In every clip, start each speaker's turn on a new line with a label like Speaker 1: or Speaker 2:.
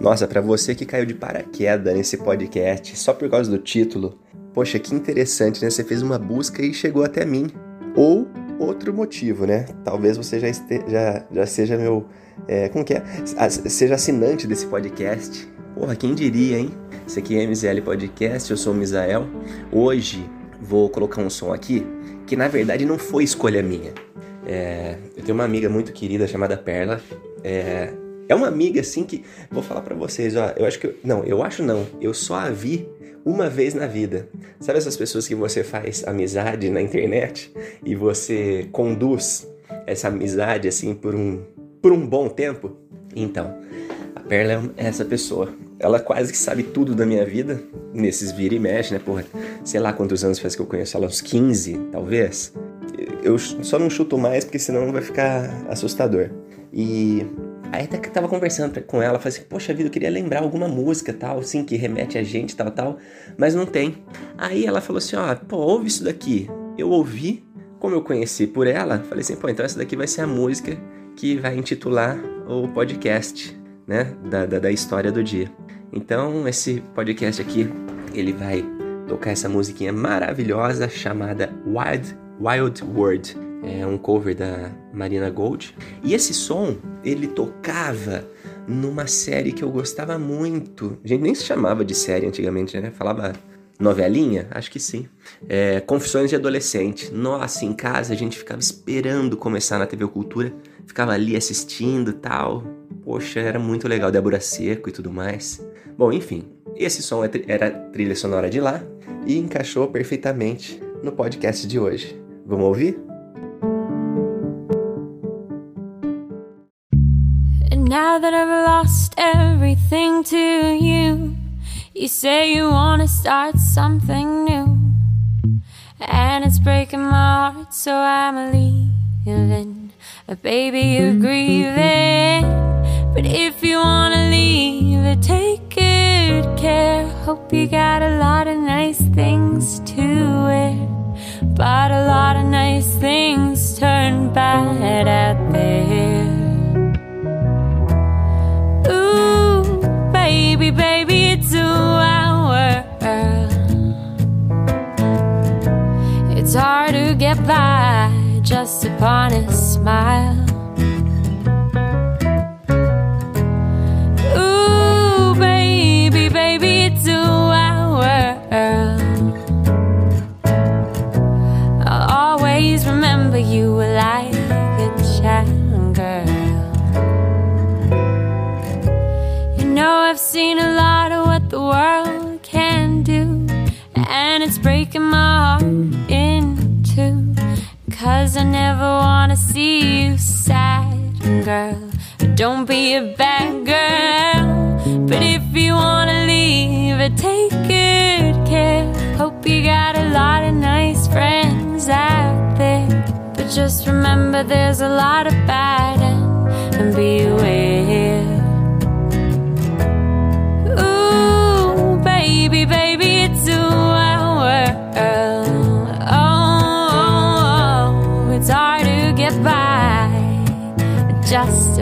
Speaker 1: Nossa, para você que caiu de paraquedas nesse podcast só por causa do título, poxa, que interessante, né? Você fez uma busca e chegou até mim. Ou outro motivo, né? Talvez você já, este, já, já seja meu. É, como que é? Seja assinante desse podcast. Porra, quem diria, hein? Esse aqui é MZL Podcast, eu sou o Misael. Hoje vou colocar um som aqui que na verdade não foi escolha minha. É, eu tenho uma amiga muito querida chamada Perla. É, é uma amiga assim que vou falar para vocês, ó. Eu acho que não, eu acho não. Eu só a vi uma vez na vida. Sabe essas pessoas que você faz amizade na internet e você conduz essa amizade assim por um por um bom tempo? Então, a Perla é essa pessoa. Ela quase que sabe tudo da minha vida, nesses vira e mexe, né, porra? Sei lá quantos anos faz que eu conheço ela, uns 15, talvez. Eu só não chuto mais porque senão vai ficar assustador. E Aí até que tava conversando com ela, falei assim, poxa vida, eu queria lembrar alguma música tal, assim, que remete a gente, tal, tal, mas não tem. Aí ela falou assim, ó, pô, ouve isso daqui. Eu ouvi, como eu conheci por ela, falei assim, pô, então essa daqui vai ser a música que vai intitular o podcast, né, da, da, da história do dia. Então, esse podcast aqui, ele vai tocar essa musiquinha maravilhosa chamada Wild Wild World é um cover da Marina Gold. E esse som, ele tocava numa série que eu gostava muito. A gente nem se chamava de série antigamente, né? Falava novelinha? Acho que sim. É, Confissões de Adolescente. Nossa, em casa a gente ficava esperando começar na TV Cultura. Ficava ali assistindo tal. Poxa, era muito legal. Débora Seco e tudo mais. Bom, enfim. Esse som é era trilha sonora de lá e encaixou perfeitamente no podcast de hoje. Vamos ouvir? Now that I've lost everything to you, you say you wanna start something new. And it's breaking my heart, so I'm leaving. A baby, you're grieving. But if you wanna leave take good care. Hope you got a lot of nice things to wear. But a lot of nice things turn bad out upon a smile. Ooh, baby, baby, it's our world. I'll always remember you like a child girl. know I've seen a lot of what the world can do, and it's breaking my heart. Cause I never wanna see you sad, girl. Don't be a bad girl. But if you wanna leave, take good care. Hope you got a lot of nice friends out there. But just remember there's a lot of bad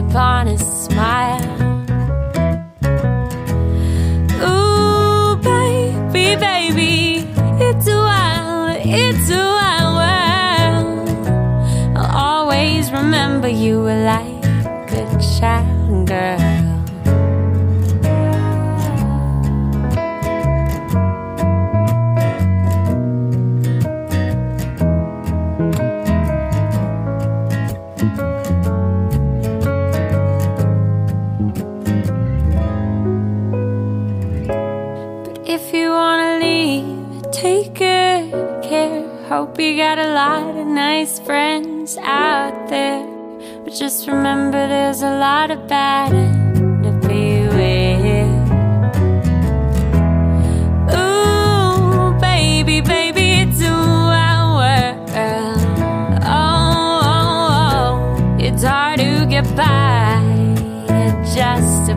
Speaker 1: upon a smile. Ooh, baby, baby, it's a wild, it's a wild world. I'll always remember you like a child girl. Hope you got a lot of nice friends out there. But just remember there's a lot of bad to beware. Ooh, baby, baby, it's world. Oh, oh, oh, it's hard to get by just